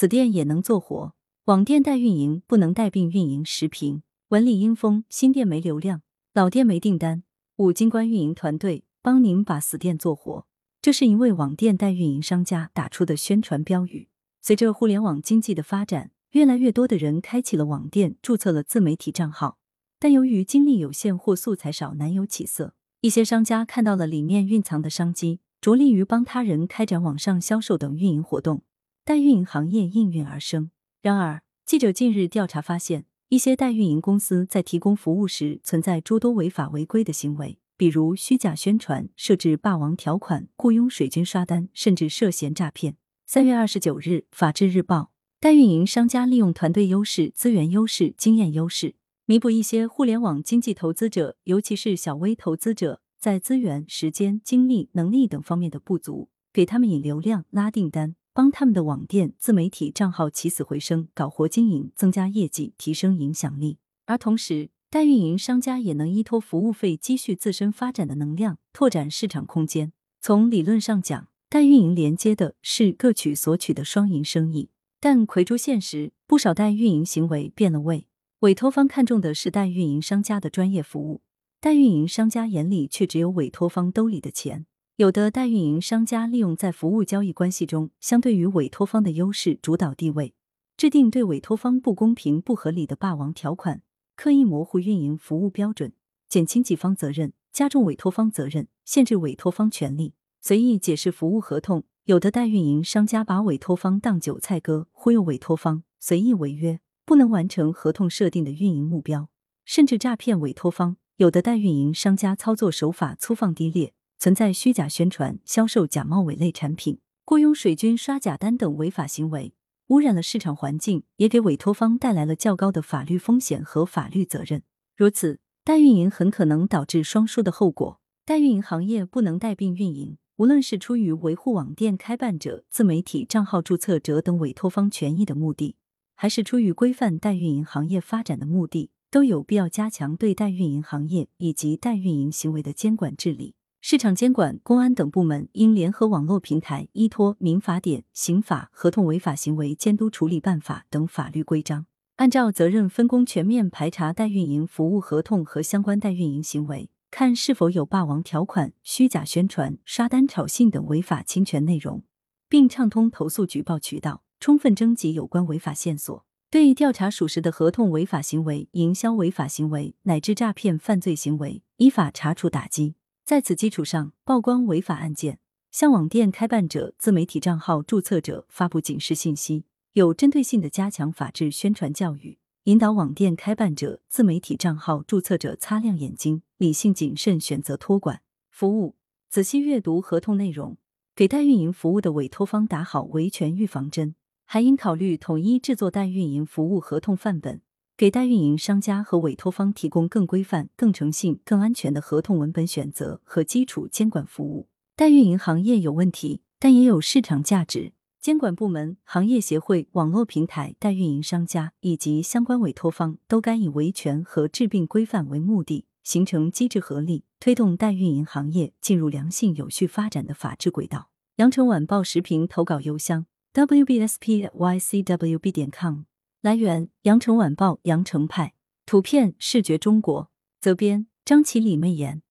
此店也能做活。网店代运营不能带病运营。时评：文理阴风，新店没流量，老店没订单。五金关运营团队帮您把死店做活。这是一位网店代运营商家打出的宣传标语。随着互联网经济的发展，越来越多的人开启了网店，注册了自媒体账号，但由于精力有限或素材少，难有起色。一些商家看到了里面蕴藏的商机，着力于帮他人开展网上销售等运营活动，代运营行业应运而生。然而，记者近日调查发现，一些代运营公司在提供服务时存在诸多违法违规的行为。比如虚假宣传、设置霸王条款、雇佣水军刷单，甚至涉嫌诈骗。三月二十九日，《法制日报》：代运营商家利用团队优势、资源优势、经验优势，弥补一些互联网经济投资者，尤其是小微投资者在资源、时间、精力、能力等方面的不足，给他们引流量、拉订单，帮他们的网店、自媒体账号起死回生，搞活经营，增加业绩，提升影响力。而同时，代运营商家也能依托服务费积蓄自身发展的能量，拓展市场空间。从理论上讲，代运营连接的是各取所取的双赢生意。但回诸现实，不少代运营行为变了味。委托方看重的是代运营商家的专业服务，代运营商家眼里却只有委托方兜里的钱。有的代运营商家利用在服务交易关系中相对于委托方的优势主导地位，制定对委托方不公平、不合理的霸王条款。刻意模糊运营服务标准，减轻己方责任，加重委托方责任，限制委托方权利，随意解释服务合同。有的代运营商家把委托方当韭菜割，忽悠委托方，随意违约，不能完成合同设定的运营目标，甚至诈骗委托方。有的代运营商家操作手法粗放低劣，存在虚假宣传、销售假冒伪劣产品、雇佣水军刷假单等违法行为。污染了市场环境，也给委托方带来了较高的法律风险和法律责任。如此，代运营很可能导致双输的后果。代运营行业不能带病运营，无论是出于维护网店开办者、自媒体账号注册者等委托方权益的目的，还是出于规范代运营行业发展的目的，都有必要加强对代运营行业以及代运营行为的监管治理。市场监管、公安等部门应联合网络平台，依托《民法典》《刑法》《合同违法行为监督处理办法》等法律规章，按照责任分工全面排查代运营服务合同和相关代运营行为，看是否有霸王条款、虚假宣传、刷单炒信等违法侵权内容，并畅通投诉举报渠道，充分征集有关违法线索。对调查属实的合同违法行为、营销违法行为乃至诈骗犯罪行为，依法查处打击。在此基础上，曝光违法案件，向网店开办者、自媒体账号注册者发布警示信息，有针对性的加强法治宣传教育，引导网店开办者、自媒体账号注册者擦亮眼睛，理性谨慎选择托管服务，仔细阅读合同内容，给代运营服务的委托方打好维权预防针，还应考虑统一制作代运营服务合同范本。给代运营商家和委托方提供更规范、更诚信、更安全的合同文本选择和基础监管服务。代运营行业有问题，但也有市场价值。监管部门、行业协会、网络平台、代运营商家以及相关委托方都该以维权和治病规范为目的，形成机制合力，推动代运营行业进入良性有序发展的法治轨道。羊城晚报时评投稿邮箱：wbspycwb 点 com。来源：羊城晚报羊城派，图片：视觉中国，责编：张起李媚妍。